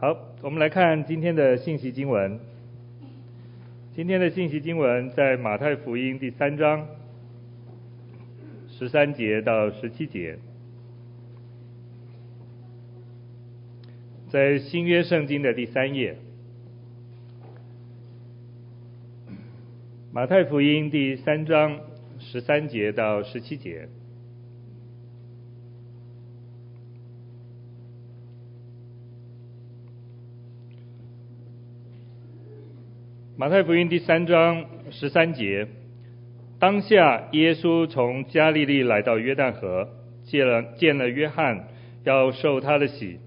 好，我们来看今天的信息经文。今天的信息经文在马太福音第三章十三节到十七节，在新约圣经的第三页。马太福音第三章十三节到十七节。马太福音第三章十三节，当下耶稣从加利利来到约旦河，见了见了约翰，要受他的洗。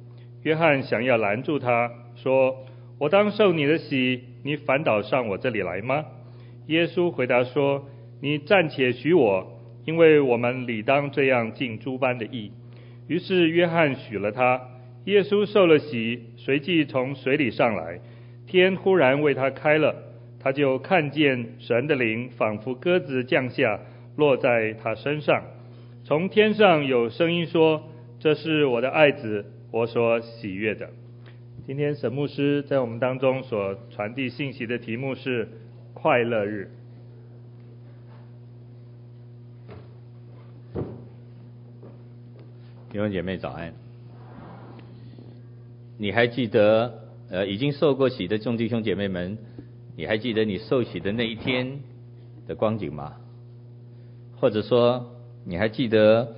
约翰想要拦住他，说：“我当受你的洗，你反倒上我这里来吗？”耶稣回答说：“你暂且许我，因为我们理当这样尽诸般的义。”于是约翰许了他。耶稣受了洗，随即从水里上来。天忽然为他开了，他就看见神的灵仿佛鸽子降下，落在他身上。从天上有声音说：“这是我的爱子，我所喜悦的。”今天沈牧师在我们当中所传递信息的题目是“快乐日”。弟兄姐妹早安。你还记得？呃，已经受过洗的众弟兄姐妹们，你还记得你受洗的那一天的光景吗？或者说，你还记得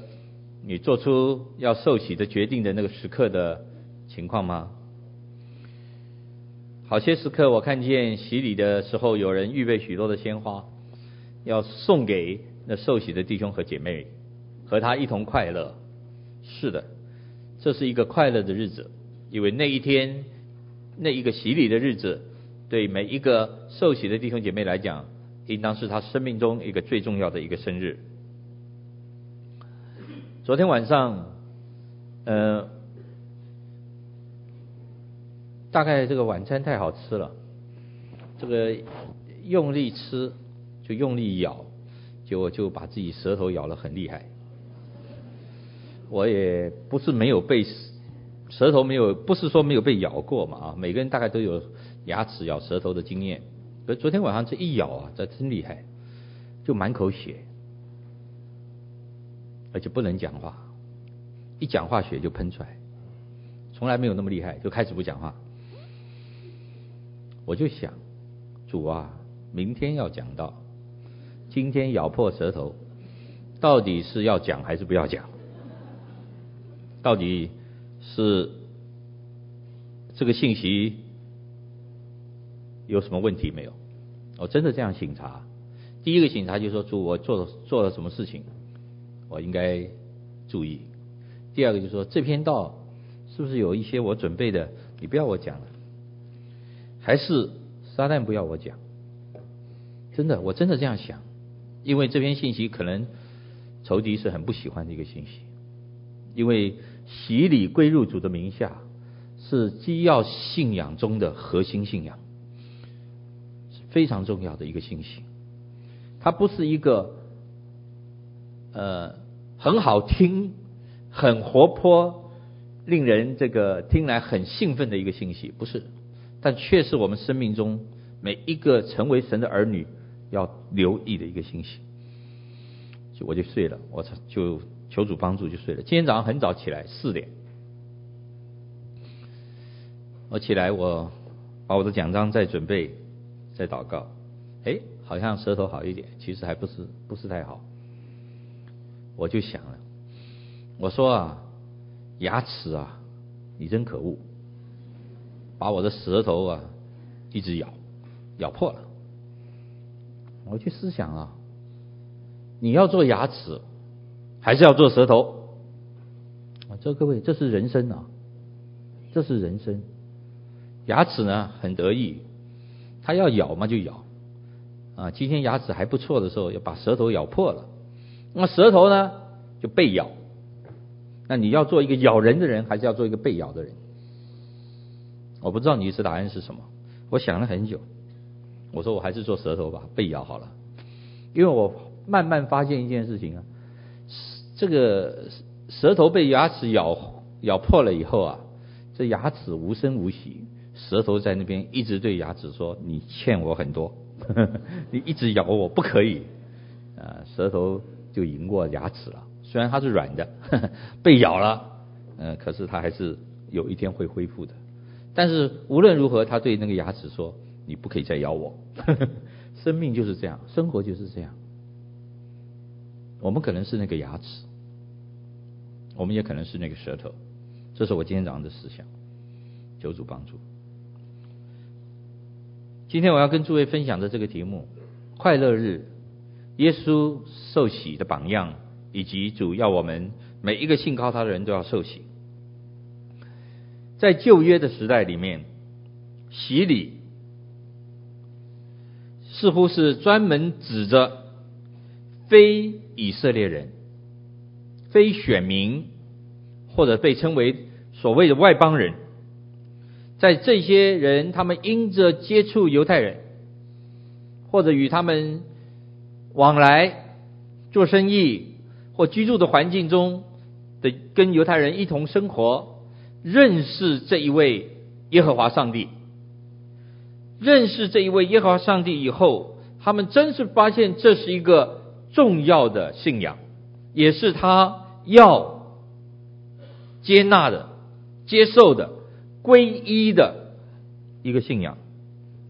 你做出要受洗的决定的那个时刻的情况吗？好些时刻，我看见洗礼的时候，有人预备许多的鲜花，要送给那受洗的弟兄和姐妹，和他一同快乐。是的，这是一个快乐的日子，因为那一天。那一个洗礼的日子，对每一个受洗的弟兄姐妹来讲，应当是他生命中一个最重要的一个生日。昨天晚上，呃，大概这个晚餐太好吃了，这个用力吃就用力咬，结果就把自己舌头咬得很厉害。我也不是没有被。舌头没有，不是说没有被咬过嘛啊，每个人大概都有牙齿咬舌头的经验。可昨天晚上这一咬啊，这真厉害，就满口血，而且不能讲话，一讲话血就喷出来，从来没有那么厉害，就开始不讲话。我就想，主啊，明天要讲到，今天咬破舌头，到底是要讲还是不要讲？到底？是这个信息有什么问题没有？我真的这样省察。第一个省察就是说，主，我做做了什么事情，我应该注意。第二个就是说，这篇道是不是有一些我准备的，你不要我讲了，还是撒旦不要我讲？真的，我真的这样想，因为这篇信息可能仇敌是很不喜欢的一个信息，因为。洗礼归入主的名下，是基要信仰中的核心信仰，是非常重要的一个信息。它不是一个呃很好听、很活泼、令人这个听来很兴奋的一个信息，不是，但却是我们生命中每一个成为神的儿女要留意的一个信息。就我就睡了，我操就。求主帮助就睡了。今天早上很早起来，四点，我起来，我把我的奖章再准备，再祷告。哎，好像舌头好一点，其实还不是不是太好。我就想了，我说啊，牙齿啊，你真可恶，把我的舌头啊一直咬，咬破了。我去思想啊，你要做牙齿。还是要做舌头啊！这各位，这是人生啊，这是人生。牙齿呢很得意，它要咬嘛就咬啊。今天牙齿还不错的时候，要把舌头咬破了，那舌头呢就被咬。那你要做一个咬人的人，还是要做一个被咬的人？我不知道你是答案是什么。我想了很久，我说我还是做舌头吧，被咬好了。因为我慢慢发现一件事情啊。这个舌头被牙齿咬咬破了以后啊，这牙齿无声无息，舌头在那边一直对牙齿说：“你欠我很多，呵 呵你一直咬我，不可以。”啊，舌头就赢过牙齿了。虽然它是软的，呵 呵被咬了，嗯，可是它还是有一天会恢复的。但是无论如何，他对那个牙齿说：“你不可以再咬我。” 生命就是这样，生活就是这样。我们可能是那个牙齿，我们也可能是那个舌头。这是我今天早上的思想，求主帮助。今天我要跟诸位分享的这个题目：快乐日，耶稣受洗的榜样，以及主要我们每一个信靠他的人都要受洗。在旧约的时代里面，洗礼似乎是专门指着非以色列人、非选民，或者被称为所谓的外邦人，在这些人，他们因着接触犹太人，或者与他们往来做生意或居住的环境中的，跟犹太人一同生活。认识这一位耶和华上帝，认识这一位耶和华上帝以后，他们真是发现这是一个重要的信仰，也是他要接纳的、接受的、皈依的一个信仰。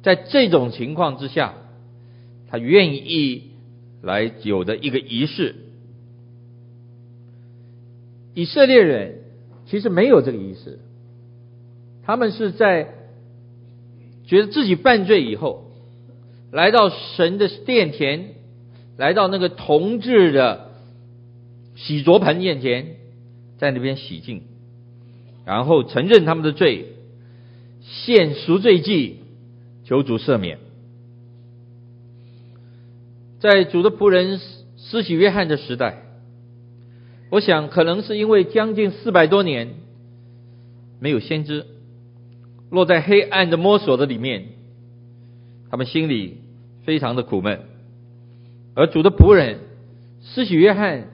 在这种情况之下，他愿意来有的一个仪式。以色列人。其实没有这个意思，他们是在觉得自己犯罪以后，来到神的殿前，来到那个铜制的洗濯盆面前，在那边洗净，然后承认他们的罪，献赎罪祭，求主赦免。在主的仆人施洗约翰的时代。我想，可能是因为将近四百多年没有先知，落在黑暗的摸索的里面，他们心里非常的苦闷。而主的仆人施洗约翰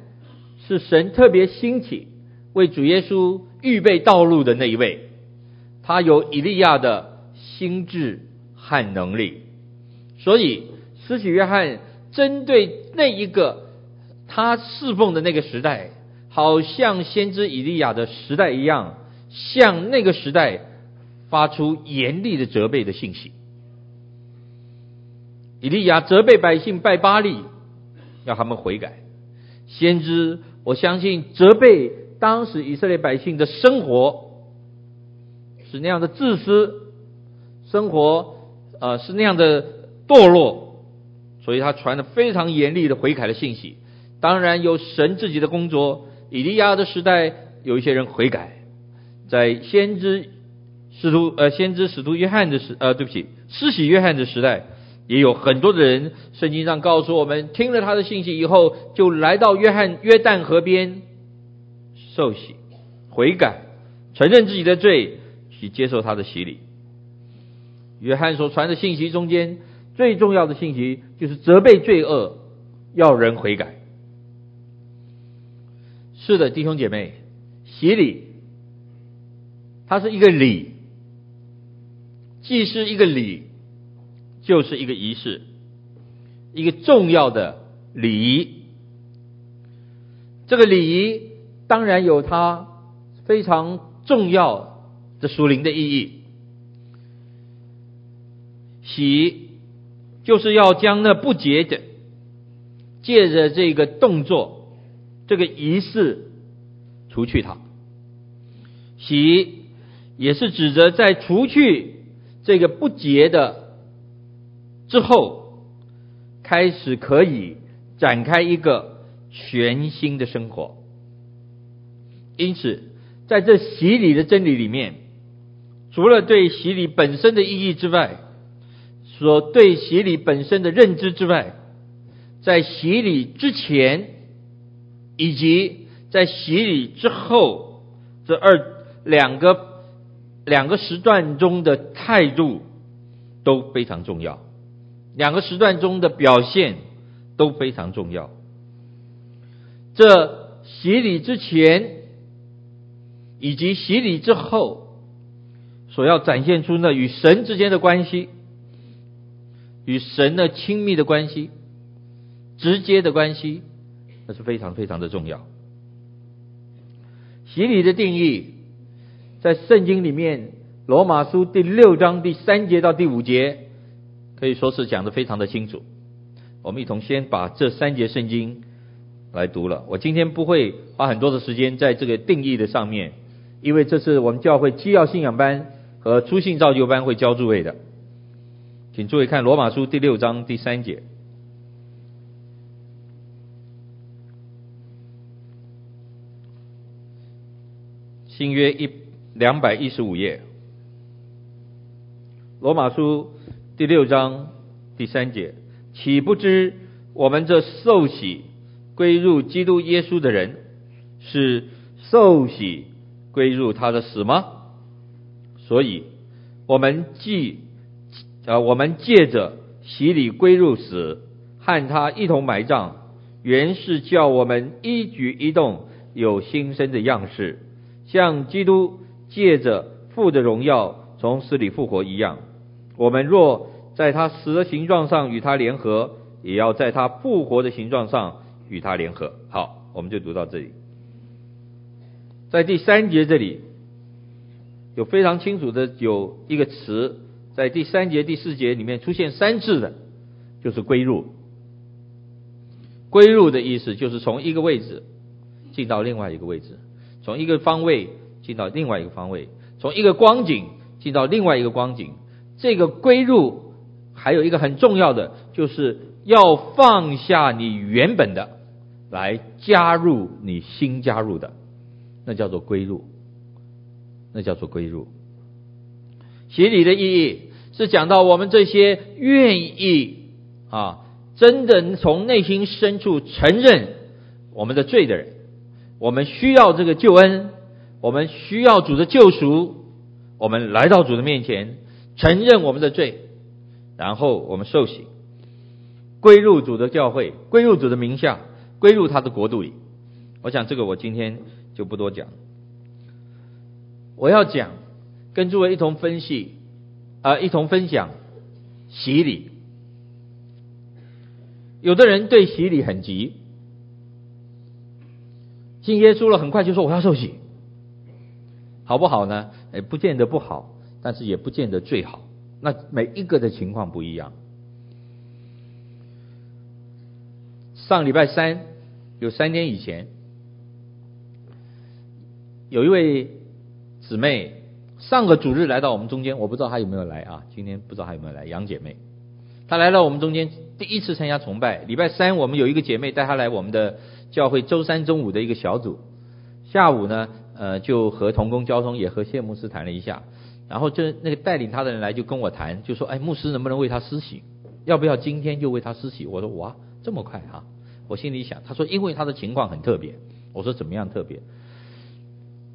是神特别兴起为主耶稣预备道路的那一位，他有以利亚的心智和能力，所以施洗约翰针对那一个他侍奉的那个时代。好像先知以利亚的时代一样，向那个时代发出严厉的责备的信息。以利亚责备百姓拜巴力，要他们悔改。先知，我相信责备当时以色列百姓的生活是那样的自私，生活呃是那样的堕落，所以他传了非常严厉的悔改的信息。当然有神自己的工作。以利亚的时代，有一些人悔改，在先知使徒呃先知使徒约翰的时呃对不起施洗约翰的时代，也有很多的人，圣经上告诉我们，听了他的信息以后，就来到约翰约旦河边受洗悔改，承认自己的罪，去接受他的洗礼。约翰所传的信息中间最重要的信息，就是责备罪恶，要人悔改。是的，弟兄姐妹，洗礼，它是一个礼，既是一个礼，就是一个仪式，一个重要的礼仪。这个礼仪当然有它非常重要的属灵的意义。洗就是要将那不洁的，借着这个动作。这个仪式除去它，洗也是指着在除去这个不洁的之后，开始可以展开一个全新的生活。因此，在这洗礼的真理里面，除了对洗礼本身的意义之外，所对洗礼本身的认知之外，在洗礼之前。以及在洗礼之后，这二两个两个时段中的态度都非常重要，两个时段中的表现都非常重要。这洗礼之前以及洗礼之后，所要展现出那与神之间的关系，与神的亲密的关系，直接的关系，那是非常非常的重要。洗礼的定义，在圣经里面，罗马书第六章第三节到第五节，可以说是讲的非常的清楚。我们一同先把这三节圣经来读了。我今天不会花很多的时间在这个定义的上面，因为这是我们教会基要信仰班和初信造就班会教诸位的。请诸位看罗马书第六章第三节。新约一两百一十五页，罗马书第六章第三节，岂不知我们这受洗归入基督耶稣的人，是受洗归入他的死吗？所以，我们既啊，我们借着洗礼归入死，和他一同埋葬，原是叫我们一举一动有新生的样式。像基督借着父的荣耀从死里复活一样，我们若在他死的形状上与他联合，也要在他复活的形状上与他联合。好，我们就读到这里。在第三节这里有非常清楚的有一个词，在第三节、第四节里面出现三次的，就是归入。归入的意思就是从一个位置进到另外一个位置。从一个方位进到另外一个方位，从一个光景进到另外一个光景。这个归入还有一个很重要的，就是要放下你原本的，来加入你新加入的，那叫做归入，那叫做归入。洗礼的意义是讲到我们这些愿意啊，真的从内心深处承认我们的罪的人。我们需要这个救恩，我们需要主的救赎，我们来到主的面前，承认我们的罪，然后我们受洗，归入主的教会，归入主的名下，归入他的国度里。我想这个我今天就不多讲，我要讲，跟诸位一同分析，啊、呃，一同分享洗礼。有的人对洗礼很急。信耶稣了，很快就说我要受洗，好不好呢？哎，不见得不好，但是也不见得最好。那每一个的情况不一样。上礼拜三，有三天以前，有一位姊妹上个主日来到我们中间，我不知道她有没有来啊？今天不知道她有没有来，杨姐妹，她来到我们中间，第一次参加崇拜。礼拜三我们有一个姐妹带她来我们的。教会周三中午的一个小组，下午呢，呃，就和同工交通，也和谢牧师谈了一下，然后就那个带领他的人来就跟我谈，就说，哎，牧师能不能为他施洗？要不要今天就为他施洗？我说哇，这么快啊！我心里想，他说因为他的情况很特别。我说怎么样特别？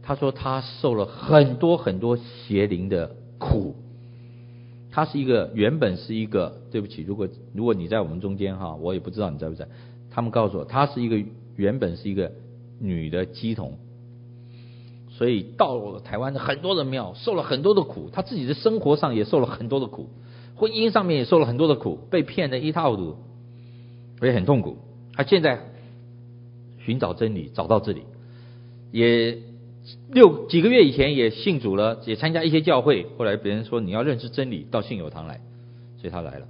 他说他受了很多很多邪灵的苦，他是一个原本是一个，对不起，如果如果你在我们中间哈，我也不知道你在不在，他们告诉我他是一个。原本是一个女的乩童，所以到了台湾的很多的庙，受了很多的苦，他自己的生活上也受了很多的苦，婚姻上面也受了很多的苦，被骗得一塌糊涂，所以很痛苦。他现在寻找真理，找到这里，也六几个月以前也信主了，也参加一些教会。后来别人说你要认识真理，到信友堂来，所以他来了。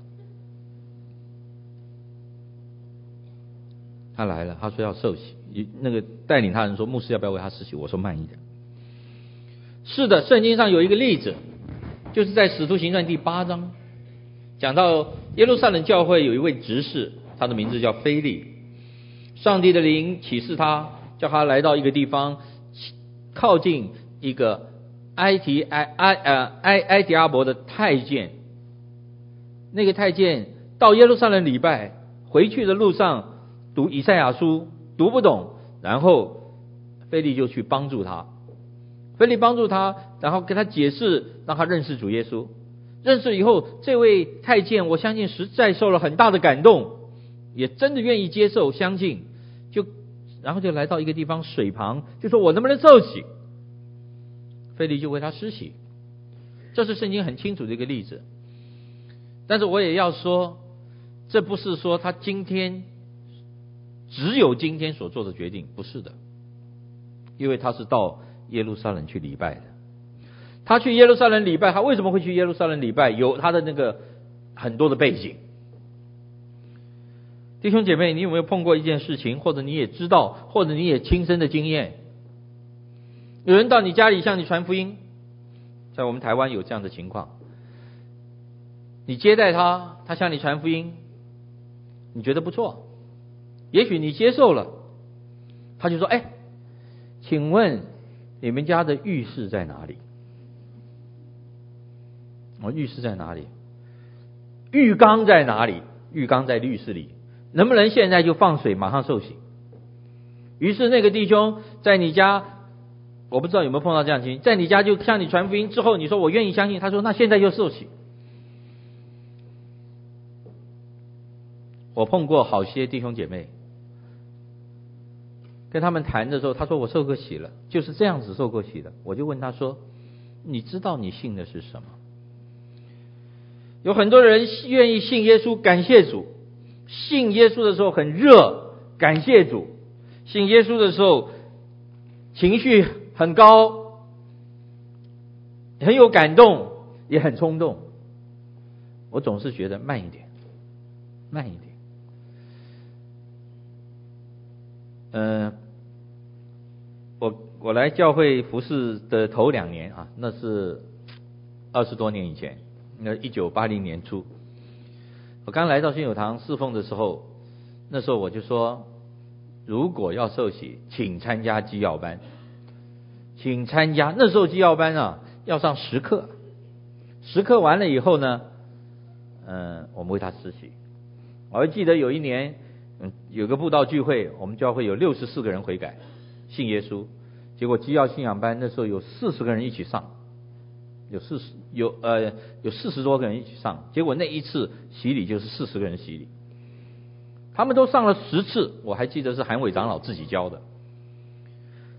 他来了，他说要受洗。那个带领他人说：“牧师要不要为他施洗？”我说：“慢一点。”是的，圣经上有一个例子，就是在使徒行传第八章，讲到耶路撒冷教会有一位执事，他的名字叫腓利。上帝的灵启示他，叫他来到一个地方，靠近一个埃提埃埃呃埃埃迪阿伯的太监。那个太监到耶路撒冷礼拜，回去的路上。读以赛亚书读不懂，然后腓利就去帮助他。菲利帮助他，然后跟他解释，让他认识主耶稣。认识以后，这位太监我相信实在受了很大的感动，也真的愿意接受相信，就然后就来到一个地方水旁，就说我能不能受洗？菲利就为他施洗。这是圣经很清楚的一个例子。但是我也要说，这不是说他今天只有今天所做的决定，不是的，因为他是到耶路撒冷去礼拜的。他去耶路撒冷礼拜，他为什么会去耶路撒冷礼拜？有他的那个很多的背景。弟兄姐妹，你有没有碰过一件事情，或者你也知道，或者你也亲身的经验？有人到你家里向你传福音，在我们台湾有这样的情况。你接待他，他向你传福音，你觉得不错，也许你接受了，他就说：“哎，请问你们家的浴室在哪里？”我浴室在哪里？浴缸在哪里？浴缸在浴室里，能不能现在就放水，马上受洗？于是那个弟兄在你家，我不知道有没有碰到这样的情形，在你家就向你传福音之后，你说我愿意相信，他说那现在就受洗。我碰过好些弟兄姐妹，跟他们谈的时候，他说我受过洗了，就是这样子受过洗的。我就问他说，你知道你信的是什么？有很多人愿意信耶稣，感谢主。信耶稣的时候很热，感谢主。信耶稣的时候情绪很高，很有感动，也很冲动。我总是觉得慢一点，慢一点。嗯、我我来教会服侍的头两年啊，那是二十多年以前。那一九八零年初，我刚来到新友堂侍奉的时候，那时候我就说，如果要受洗，请参加基要班，请参加。那时候基要班啊，要上十课，十课完了以后呢，嗯，我们为他施洗。我还记得有一年，嗯，有个布道聚会，我们教会有六十四个人悔改信耶稣，结果基要信仰班那时候有四十个人一起上。有四十有呃有四十多个人一起上，结果那一次洗礼就是四十个人洗礼，他们都上了十次，我还记得是韩伟长老自己教的。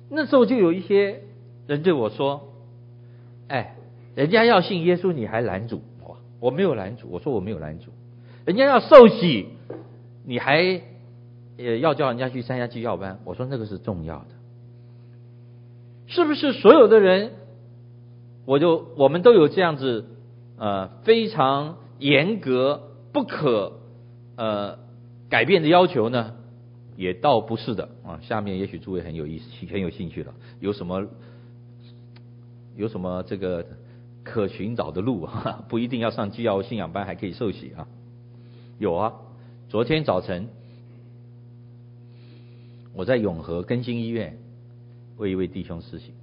那时候就有一些人对我说：“哎，人家要信耶稣，你还拦阻我？我没有拦阻，我说我没有拦阻。人家要受洗，你还也要叫人家去参加基要班？我说那个是重要的，是不是所有的人？”我就我们都有这样子，呃，非常严格不可呃改变的要求呢，也倒不是的啊。下面也许诸位很有意思，很有兴趣了，有什么有什么这个可寻找的路 啊？不一定要上基要信仰班，还可以受洗啊。有啊，昨天早晨我在永和更新医院为一位弟兄施洗。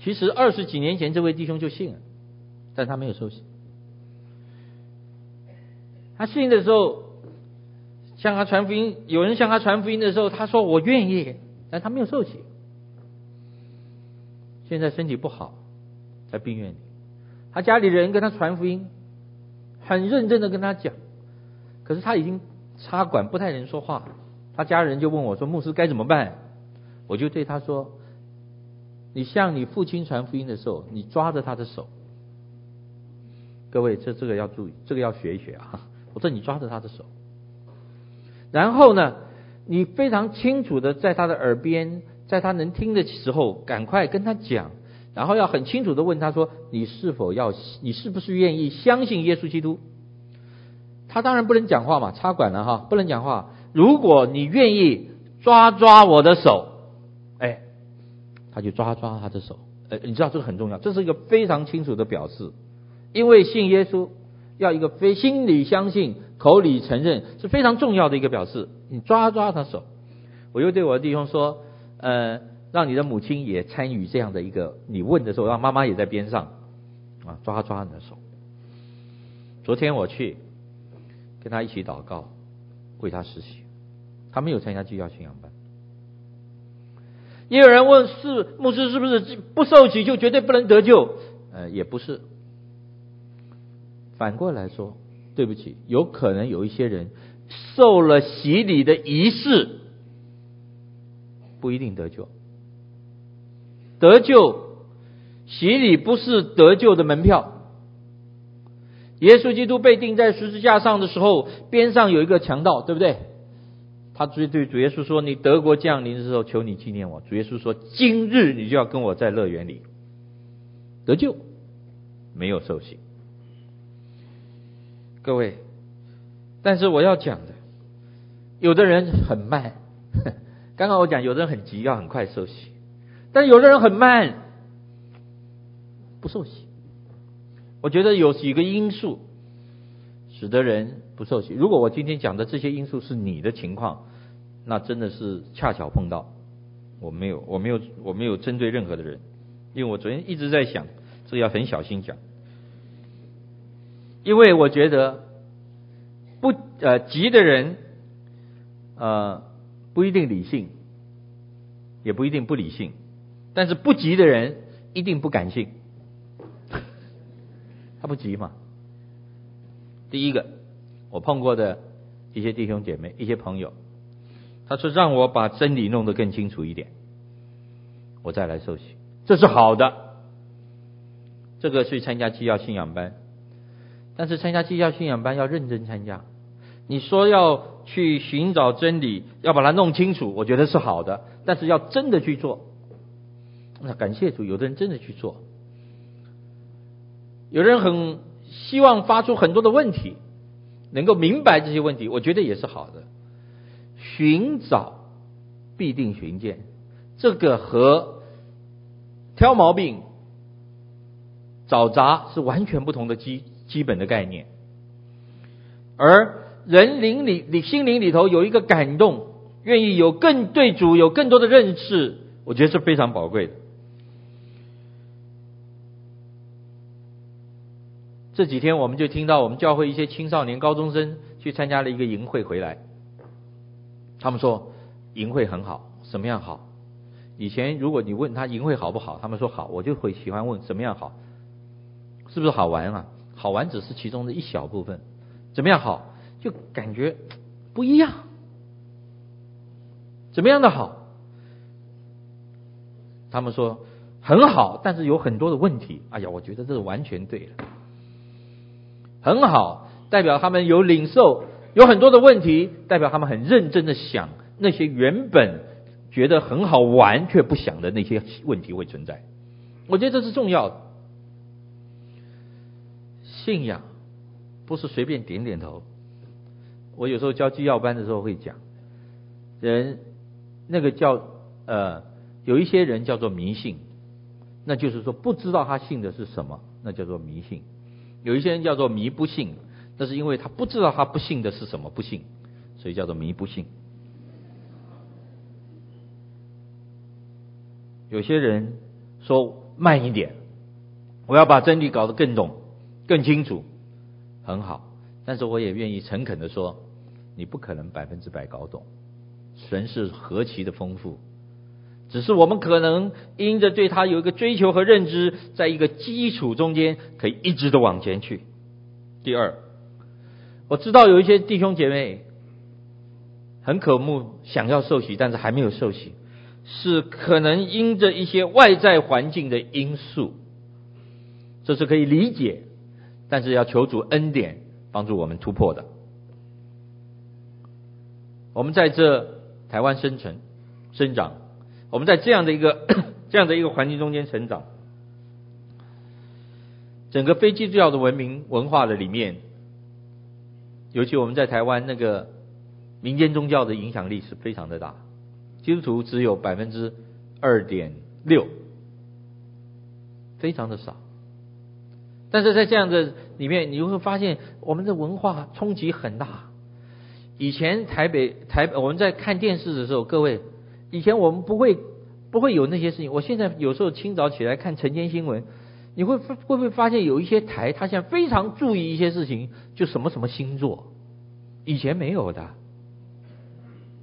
其实二十几年前，这位弟兄就信了，但他没有受洗。他信的时候，向他传福音，有人向他传福音的时候，他说我愿意，但他没有受洗。现在身体不好，在病院里，他家里人跟他传福音，很认真的跟他讲，可是他已经插管，不太能说话。他家人就问我说：“牧师该怎么办？”我就对他说。你向你父亲传福音的时候，你抓着他的手。各位，这这个要注意，这个要学一学啊！我说你抓着他的手，然后呢，你非常清楚的在他的耳边，在他能听的时候，赶快跟他讲，然后要很清楚的问他说：你是否要，你是不是愿意相信耶稣基督？他当然不能讲话嘛，插管了哈，不能讲话。如果你愿意抓抓我的手。哎他就抓抓他的手，哎，你知道这个很重要，这是一个非常清楚的表示，因为信耶稣要一个非心里相信，口里承认是非常重要的一个表示。你抓抓他手，我又对我的弟兄说，呃，让你的母亲也参与这样的一个，你问的时候让妈妈也在边上，啊，抓抓你的手。昨天我去跟他一起祷告，为他实习，他没有参加基教信仰班。也有人问：是牧师是不是不受洗就绝对不能得救？呃，也不是。反过来说，对不起，有可能有一些人受了洗礼的仪式，不一定得救。得救，洗礼不是得救的门票。耶稣基督被钉在十字架上的时候，边上有一个强盗，对不对？他对对主耶稣说：“你德国降临的时候，求你纪念我。”主耶稣说：“今日你就要跟我在乐园里得救，没有受洗。”各位，但是我要讲的，有的人很慢。刚刚我讲，有的人很急，要很快受洗；但有的人很慢，不受洗。我觉得有几个因素使得人不受洗。如果我今天讲的这些因素是你的情况，那真的是恰巧碰到。我没有，我没有，我没有针对任何的人，因为我昨天一直在想，这要很小心讲。因为我觉得不呃急的人，呃不一定理性，也不一定不理性，但是不急的人一定不感性，他不急嘛。第一个我碰过的一些弟兄姐妹、一些朋友，他说让我把真理弄得更清楚一点，我再来受洗，这是好的。这个去参加基要信仰班。但是参加基要信仰班要认真参加。你说要去寻找真理，要把它弄清楚，我觉得是好的。但是要真的去做，那感谢主，有的人真的去做。有人很希望发出很多的问题，能够明白这些问题，我觉得也是好的。寻找必定寻见，这个和挑毛病、找茬是完全不同的基。基本的概念，而人灵里、你心灵里头有一个感动，愿意有更对主有更多的认识，我觉得是非常宝贵的。这几天我们就听到我们教会一些青少年、高中生去参加了一个营会回来，他们说营会很好，什么样好？以前如果你问他营会好不好，他们说好，我就会喜欢问什么样好，是不是好玩啊？好玩只是其中的一小部分，怎么样好？就感觉不一样。怎么样的好？他们说很好，但是有很多的问题。哎呀，我觉得这是完全对了。很好，代表他们有领受，有很多的问题，代表他们很认真的想那些原本觉得很好玩却不想的那些问题会存在。我觉得这是重要的。信仰不是随便点点头。我有时候教基要班的时候会讲，人那个叫呃，有一些人叫做迷信，那就是说不知道他信的是什么，那叫做迷信。有一些人叫做迷不信，那是因为他不知道他不信的是什么不信，所以叫做迷不信。有些人说慢一点，我要把真理搞得更懂。更清楚，很好，但是我也愿意诚恳的说，你不可能百分之百搞懂，神是何其的丰富，只是我们可能因着对他有一个追求和认知，在一个基础中间可以一直的往前去。第二，我知道有一些弟兄姐妹很渴慕想要受洗，但是还没有受洗，是可能因着一些外在环境的因素，这是可以理解。但是要求主恩典帮助我们突破的。我们在这台湾生存、生长，我们在这样的一个这样的一个环境中间成长，整个非基督教的文明文化的里面，尤其我们在台湾那个民间宗教的影响力是非常的大，基督徒只有百分之二点六，非常的少。但是在这样的里面，你会发现我们的文化冲击很大。以前台北台我们在看电视的时候，各位，以前我们不会不会有那些事情。我现在有时候清早起来看晨间新闻，你会会不会发现有一些台，他现在非常注意一些事情，就什么什么星座，以前没有的，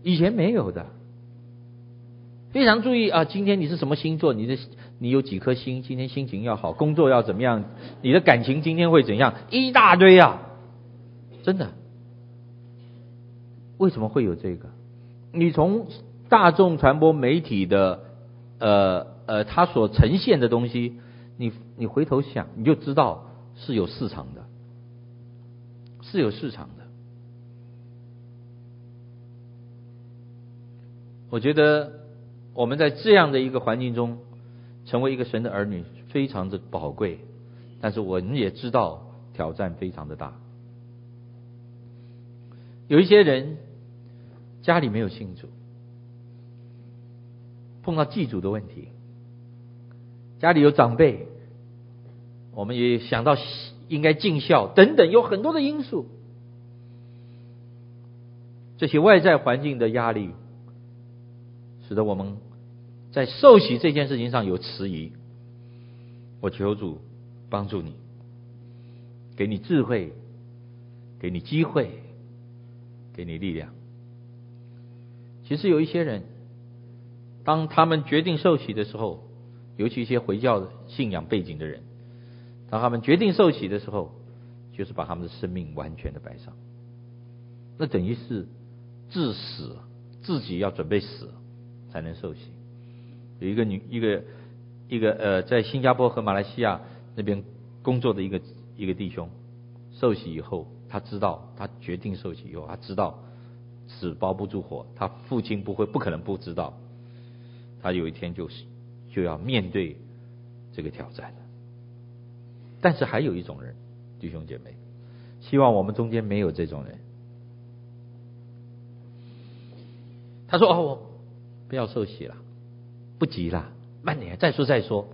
以前没有的，非常注意啊，今天你是什么星座，你的。你有几颗星？今天心情要好，工作要怎么样？你的感情今天会怎样？一大堆啊！真的，为什么会有这个？你从大众传播媒体的呃呃它所呈现的东西，你你回头想，你就知道是有市场的，是有市场的。我觉得我们在这样的一个环境中，成为一个神的儿女，非常的宝贵。但是我们也知道挑战非常的大。有一些人家里没有信主，碰到祭祖的问题，家里有长辈，我们也想到应该尽孝等等，有很多的因素。这些外在环境的压力。使得我们在受洗这件事情上有迟疑，我求主帮助你，给你智慧，给你机会，给你力量。其实有一些人，当他们决定受洗的时候，尤其一些回教信仰背景的人，当他们决定受洗的时候，就是把他们的生命完全的摆上，那等于是致死，自己要准备死。才能受洗。有一个女，一个一个呃，在新加坡和马来西亚那边工作的一个一个弟兄，受洗以后，他知道，他决定受洗以后，他知道纸包不住火，他父亲不会不可能不知道，他有一天就是就要面对这个挑战了。但是还有一种人，弟兄姐妹，希望我们中间没有这种人。他说：“哦。”我不要受洗了，不急了，慢点，再说再说。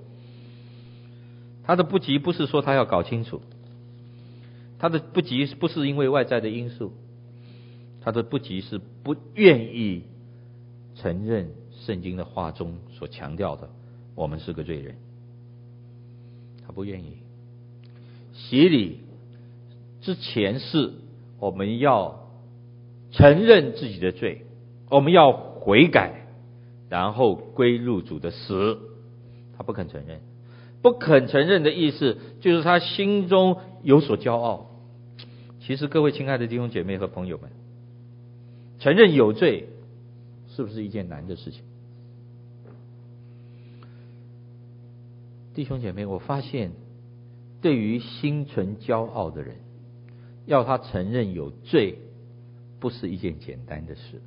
他的不急不是说他要搞清楚，他的不急不是因为外在的因素，他的不急是不愿意承认圣经的话中所强调的，我们是个罪人，他不愿意。洗礼之前是我们要承认自己的罪，我们要悔改。然后归入主的死，他不肯承认，不肯承认的意思就是他心中有所骄傲。其实各位亲爱的弟兄姐妹和朋友们，承认有罪是不是一件难的事情？弟兄姐妹，我发现对于心存骄傲的人，要他承认有罪，不是一件简单的事。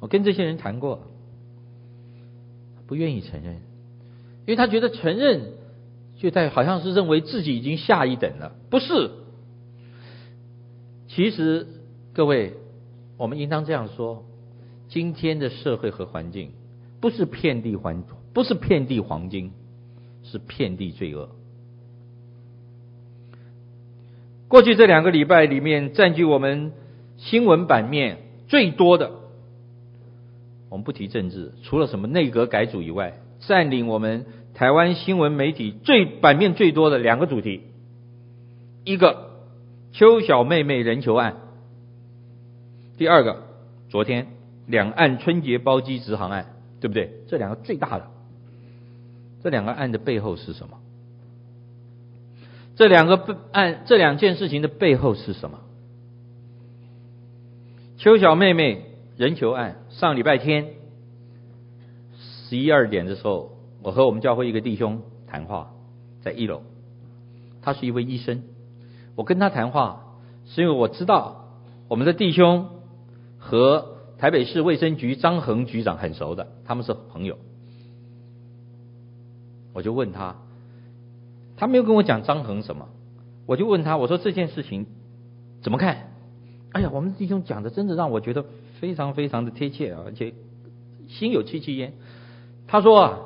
我跟这些人谈过，不愿意承认，因为他觉得承认就在好像是认为自己已经下一等了，不是。其实各位，我们应当这样说：今天的社会和环境不是遍地黄，不是遍地黄金，是遍地罪恶。过去这两个礼拜里面，占据我们新闻版面最多的。我们不提政治，除了什么内阁改组以外，占领我们台湾新闻媒体最版面最多的两个主题，一个邱小妹妹人球案，第二个昨天两岸春节包机直航案，对不对？这两个最大的，这两个案的背后是什么？这两个案，这两件事情的背后是什么？邱小妹妹。人球案，上礼拜天十一二点的时候，我和我们教会一个弟兄谈话，在一楼。他是一位医生，我跟他谈话是因为我知道我们的弟兄和台北市卫生局张恒局长很熟的，他们是朋友。我就问他，他没有跟我讲张恒什么，我就问他，我说这件事情怎么看？哎呀，我们弟兄讲的真的让我觉得。非常非常的贴切啊，而且心有戚戚焉。他说啊，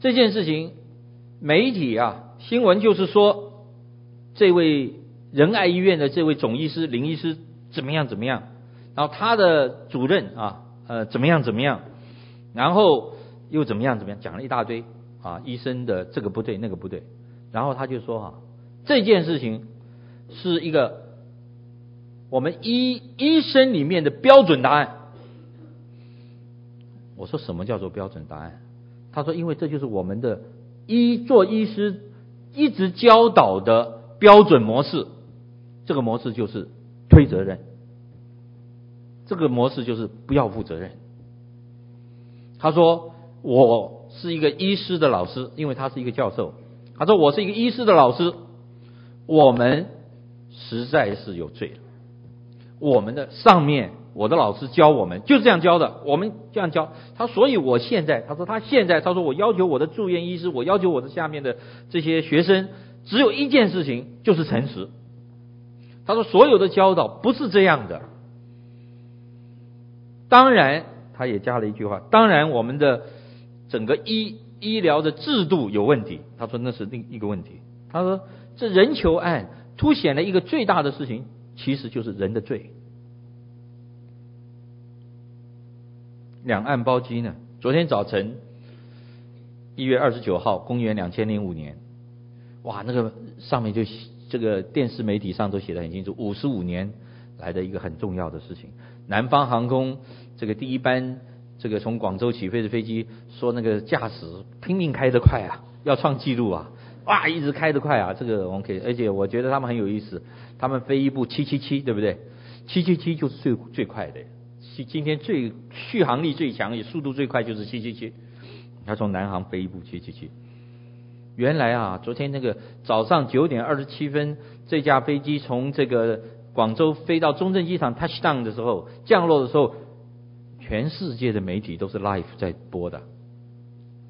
这件事情媒体啊新闻就是说，这位仁爱医院的这位总医师林医师怎么样怎么样，然后他的主任啊呃怎么样怎么样，然后又怎么样怎么样，讲了一大堆啊医生的这个不对那个不对，然后他就说啊，这件事情是一个。我们医医生里面的标准答案，我说什么叫做标准答案？他说，因为这就是我们的医做医师一直教导的标准模式。这个模式就是推责任，这个模式就是不要负责任。他说，我是一个医师的老师，因为他是一个教授。他说我是一个医师的老师，我们实在是有罪了。我们的上面，我的老师教我们就是这样教的，我们这样教。他所以，我现在他说他现在他说我要求我的住院医师，我要求我的下面的这些学生，只有一件事情，就是诚实。他说所有的教导不是这样的。当然，他也加了一句话：当然，我们的整个医医疗的制度有问题。他说那是另一个问题。他说这人球案凸显了一个最大的事情。其实就是人的罪。两岸包机呢？昨天早晨一月二十九号，公元两千零五年，哇，那个上面就这个电视媒体上都写的很清楚，五十五年来的一个很重要的事情。南方航空这个第一班这个从广州起飞的飞机，说那个驾驶拼命开得快啊，要创纪录啊。哇，一直开得快啊！这个我们可以，而且我觉得他们很有意思。他们飞一部七七七，对不对？七七七就是最最快的。今天最续航力最强，也速度最快就是七七七。他从南航飞一部七七七。原来啊，昨天那个早上九点二十七分，这架飞机从这个广州飞到中正机场 touch down 的时候，降落的时候，全世界的媒体都是 live 在播的。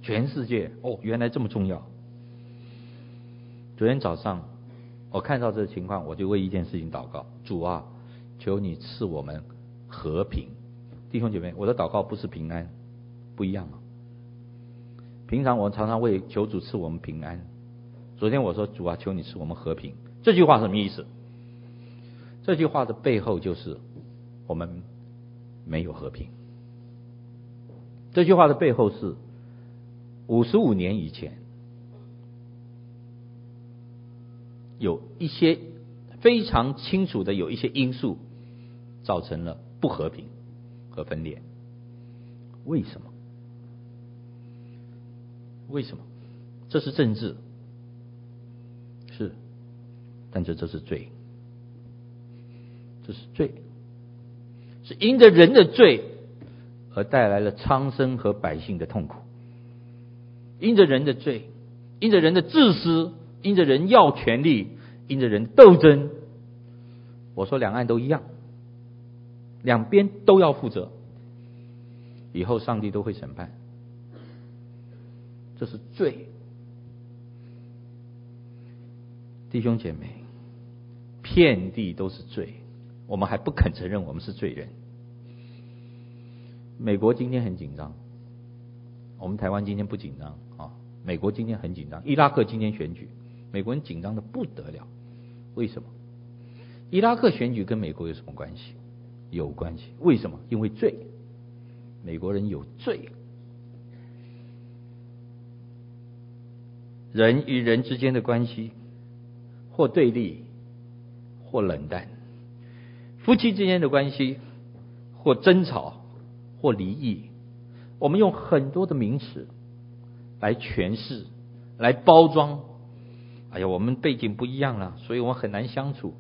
全世界哦，原来这么重要。昨天早上，我看到这个情况，我就为一件事情祷告：主啊，求你赐我们和平。弟兄姐妹，我的祷告不是平安，不一样啊。平常我们常常为求主赐我们平安。昨天我说：主啊，求你赐我们和平。这句话什么意思？这句话的背后就是我们没有和平。这句话的背后是五十五年以前。有一些非常清楚的有一些因素造成了不和平和分裂。为什么？为什么？这是政治，是，但这这是罪，这是罪，是因着人的罪而带来了苍生和百姓的痛苦，因着人的罪，因着人的自私。因着人要权力，因着人斗争，我说两岸都一样，两边都要负责，以后上帝都会审判，这是罪。弟兄姐妹，遍地都是罪，我们还不肯承认我们是罪人。美国今天很紧张，我们台湾今天不紧张啊。美国今天很紧张，伊拉克今天选举。美国人紧张的不得了，为什么？伊拉克选举跟美国有什么关系？有关系。为什么？因为罪，美国人有罪。人与人之间的关系，或对立，或冷淡；夫妻之间的关系，或争吵，或离异。我们用很多的名词来诠释，来包装。哎呀，我们背景不一样了，所以我们很难相处。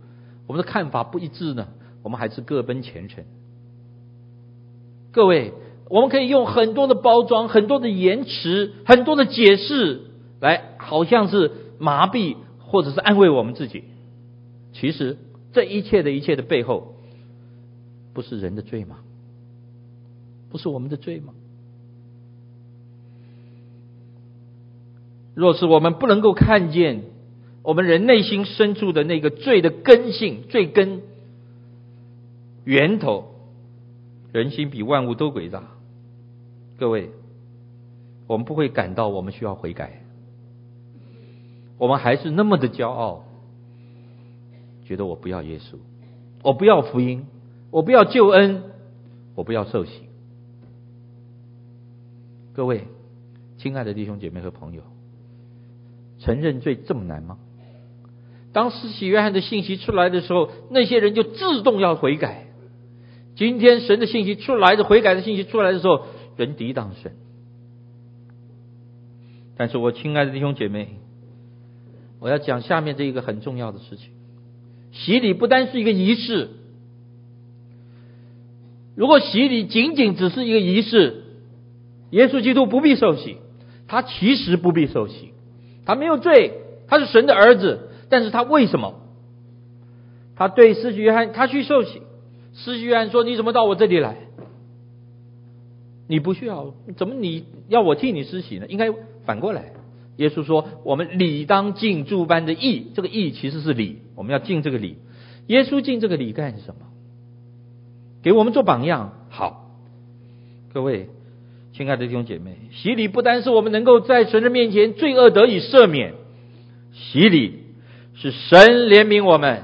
我们的看法不一致呢，我们还是各奔前程。各位，我们可以用很多的包装、很多的言辞、很多的解释，来好像是麻痹或者是安慰我们自己。其实这一切的一切的背后，不是人的罪吗？不是我们的罪吗？若是我们不能够看见，我们人内心深处的那个罪的根性、罪根源头，人心比万物都诡诈。各位，我们不会感到我们需要悔改，我们还是那么的骄傲，觉得我不要耶稣，我不要福音，我不要救恩，我不要受洗。各位，亲爱的弟兄姐妹和朋友，承认罪这么难吗？当施洗约翰的信息出来的时候，那些人就自动要悔改。今天神的信息出来的悔改的信息出来的时候，人抵挡神。但是我亲爱的弟兄姐妹，我要讲下面这一个很重要的事情：洗礼不单是一个仪式。如果洗礼仅仅只是一个仪式，耶稣基督不必受洗，他其实不必受洗，他没有罪，他是神的儿子，但是他为什么？他对施洗约翰，他去受洗，施洗约翰说：“你怎么到我这里来？你不需要，怎么你要我替你施洗呢？应该反过来。”耶稣说：“我们理当尽诸般的义，这个义其实是礼，我们要尽这个礼。耶稣尽这个礼干什么？给我们做榜样。好，各位亲爱的弟兄姐妹，洗礼不单是我们能够在神的面前罪恶得以赦免，洗礼是神怜悯我们，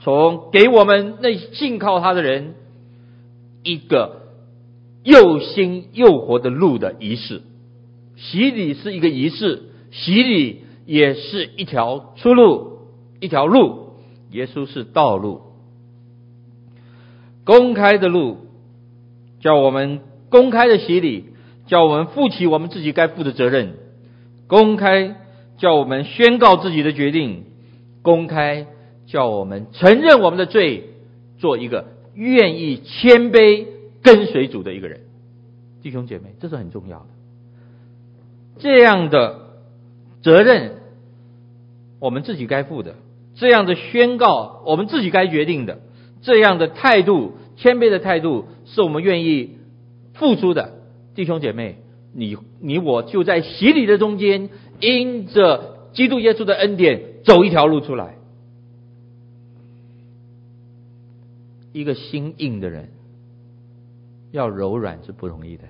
从给我们那信靠他的人一个又新又活的路的仪式。”洗礼是一个仪式，洗礼也是一条出路，一条路。耶稣是道路，公开的路，叫我们公开的洗礼，叫我们负起我们自己该负的责任，公开叫我们宣告自己的决定，公开叫我们承认我们的罪，做一个愿意谦卑跟随主的一个人。弟兄姐妹，这是很重要的。这样的责任，我们自己该负的；这样的宣告，我们自己该决定的；这样的态度，谦卑的态度，是我们愿意付出的。弟兄姐妹，你你我就在洗礼的中间，因着基督耶稣的恩典，走一条路出来。一个心硬的人，要柔软是不容易的。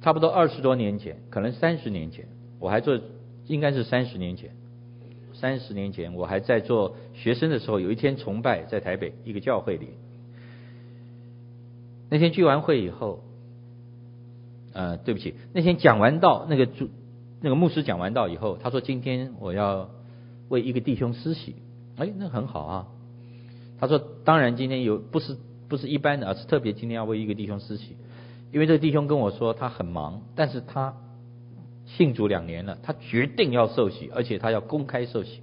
差不多二十多年前，可能三十年前，我还做，应该是三十年前。三十年前，我还在做学生的时候，有一天崇拜在台北一个教会里。那天聚完会以后，呃，对不起，那天讲完道，那个主，那个牧师讲完道以后，他说：“今天我要为一个弟兄施洗。”哎，那很好啊。他说：“当然，今天有不是不是一般的，而是特别今天要为一个弟兄施洗。”因为这个弟兄跟我说他很忙，但是他信主两年了，他决定要受洗，而且他要公开受洗。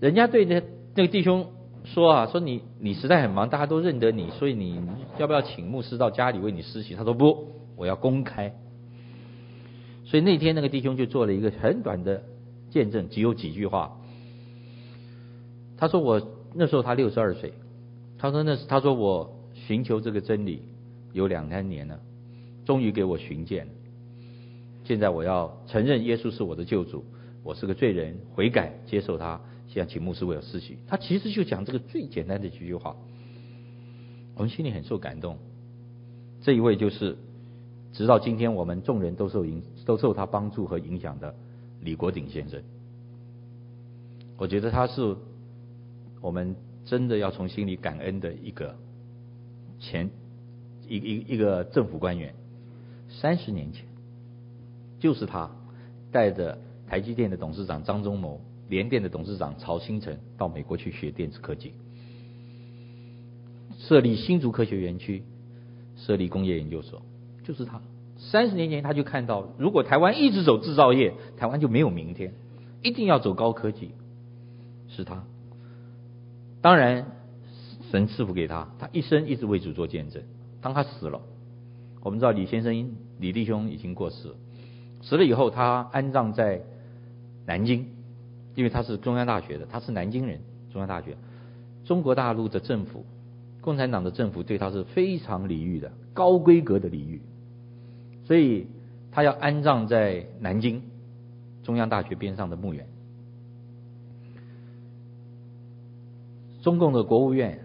人家对那那个弟兄说啊，说你你实在很忙，大家都认得你，所以你要不要请牧师到家里为你施洗？他说不，我要公开。所以那天那个弟兄就做了一个很短的见证，只有几句话。他说我那时候他六十二岁，他说那是他说我寻求这个真理。有两三年了，终于给我寻见了。现在我要承认耶稣是我的救主，我是个罪人，悔改接受他，现在请牧师为我施洗。他其实就讲这个最简单的几句话，我们心里很受感动。这一位就是，直到今天我们众人都受影都受他帮助和影响的李国鼎先生。我觉得他是我们真的要从心里感恩的一个前。一一一个政府官员，三十年前，就是他带着台积电的董事长张忠谋、联电的董事长曹兴诚到美国去学电子科技，设立新竹科学园区，设立工业研究所，就是他。三十年前他就看到，如果台湾一直走制造业，台湾就没有明天，一定要走高科技，是他。当然，神赐福给他，他一生一直为主做见证。当他死了，我们知道李先生李弟兄已经过世了。死了以后，他安葬在南京，因为他是中央大学的，他是南京人。中央大学，中国大陆的政府，共产党的政府对他是非常礼遇的，高规格的礼遇，所以他要安葬在南京中央大学边上的墓园。中共的国务院。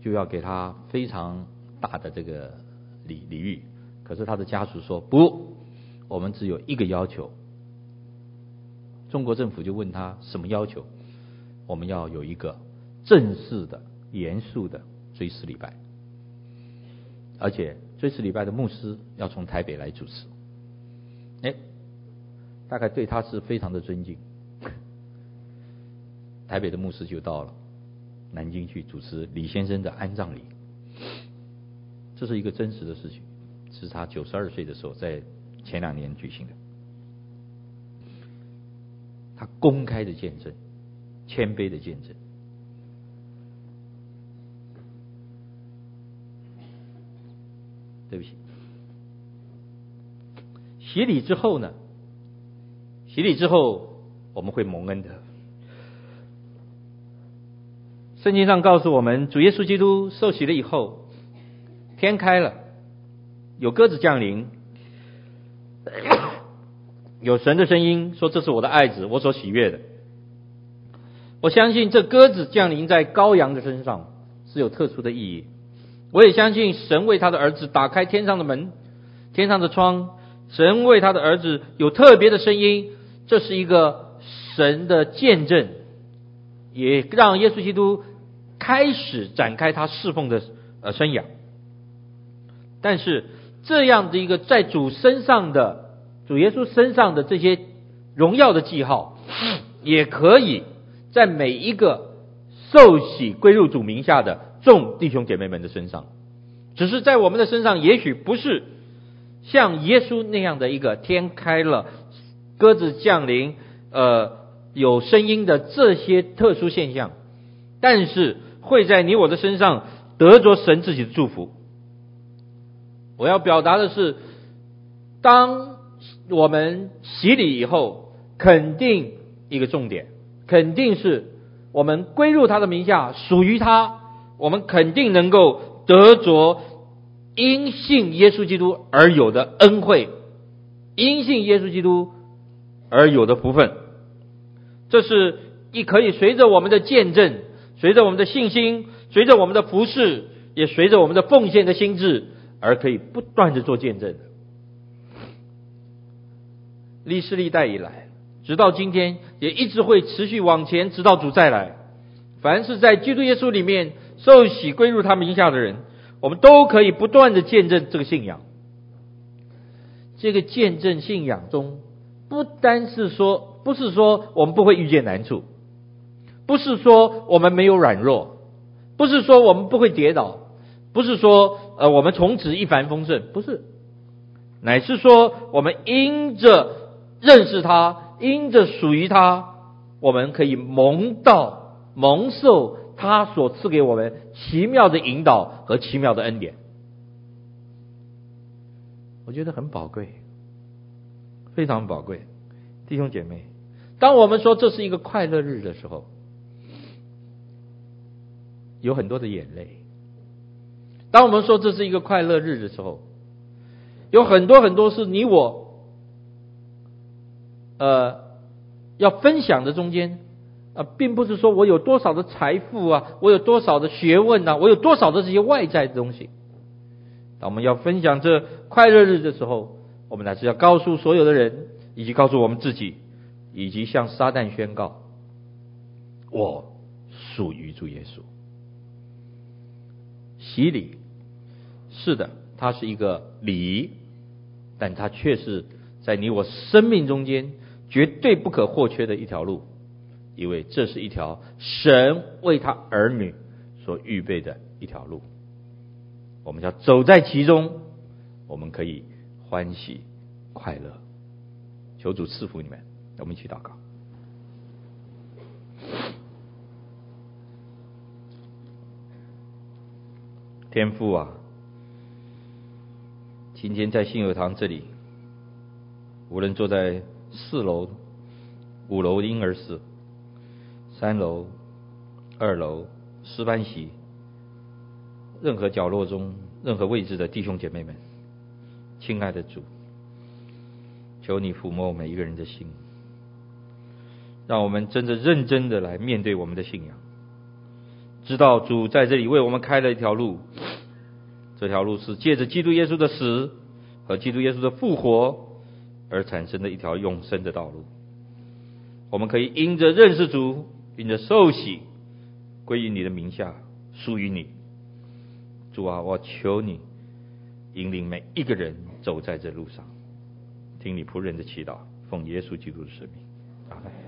就要给他非常大的这个礼礼遇，可是他的家属说不，我们只有一个要求。中国政府就问他什么要求？我们要有一个正式的、严肃的追思礼拜，而且追思礼拜的牧师要从台北来主持。哎，大概对他是非常的尊敬。台北的牧师就到了。南京去主持李先生的安葬礼，这是一个真实的事情，是他九十二岁的时候在前两年举行的。他公开的见证谦卑的见证。对不起。洗礼之后呢？洗礼之后我们会蒙恩的。圣经上告诉我们主耶稣基督受洗了以后天开了有鸽子降临有神的声音说：“这是我的爱子，我所喜悦的。”我相信这鸽子降临在羔羊的身上是有特殊的意义。我也相信神为他的儿子打开天上的门，天上的窗，神为他的儿子有特别的声音，这是一个神的见证，也让耶稣基督。开始展开他侍奉的呃生涯，但是这样的一个在主身上的主耶稣身上的这些荣耀的记号，也可以在每一个受洗归入主名下的众弟兄姐妹们的身上，只是在我们的身上，也许不是像耶稣那样的一个天开了，鸽子降临，呃有声音的这些特殊现象，但是。会在你我的身上得着神自己的祝福。我要表达的是，当我们洗礼以后，肯定一个重点，肯定是我们归入他的名下，属于他，我们肯定能够得着因信耶稣基督而有的恩惠，因信耶稣基督而有的福分。这是一可以随着我们的见证。随着我们的信心，随着我们的服饰，也随着我们的奉献的心志，而可以不断的做见证。历世历代以来，直到今天，也一直会持续往前，直到主再来。凡是在基督耶稣里面受洗归入他名下的人，我们都可以不断的见证这个信仰。这个见证信仰中，不单是说，不是说我们不会遇见难处。不是说我们没有软弱，不是说我们不会跌倒，不是说呃我们从此一帆风顺，不是，乃是说我们因着认识他，因着属于他，我们可以蒙到蒙受他所赐给我们奇妙的引导和奇妙的恩典，我觉得很宝贵，非常宝贵，弟兄姐妹，当我们说这是一个快乐日的时候。有很多的眼泪。当我们说这是一个快乐日的时候，有很多很多是你我，呃，要分享的中间啊，并不是说我有多少的财富啊，我有多少的学问啊，我有多少的这些外在的东西。当我们要分享这快乐日的时候，我们乃是要告诉所有的人，以及告诉我们自己，以及向撒旦宣告：我属于主耶稣。洗礼，是的，它是一个礼仪，但它却是在你我生命中间绝对不可或缺的一条路，因为这是一条神为他儿女所预备的一条路。我们要走在其中，我们可以欢喜快乐。求主赐福你们，我们一起祷告。天父啊，今天在信友堂这里，无论坐在四楼、五楼婴儿室、三楼、二楼诗班席，任何角落中、任何位置的弟兄姐妹们，亲爱的主，求你抚摸每一个人的心，让我们真的认真的来面对我们的信仰。知道主在这里为我们开了一条路，这条路是借着基督耶稣的死和基督耶稣的复活而产生的一条永生的道路。我们可以因着认识主，因着受洗归于你的名下，属于你。主啊，我求你引领每一个人走在这路上，听你仆人的祈祷，奉耶稣基督的圣名，阿门。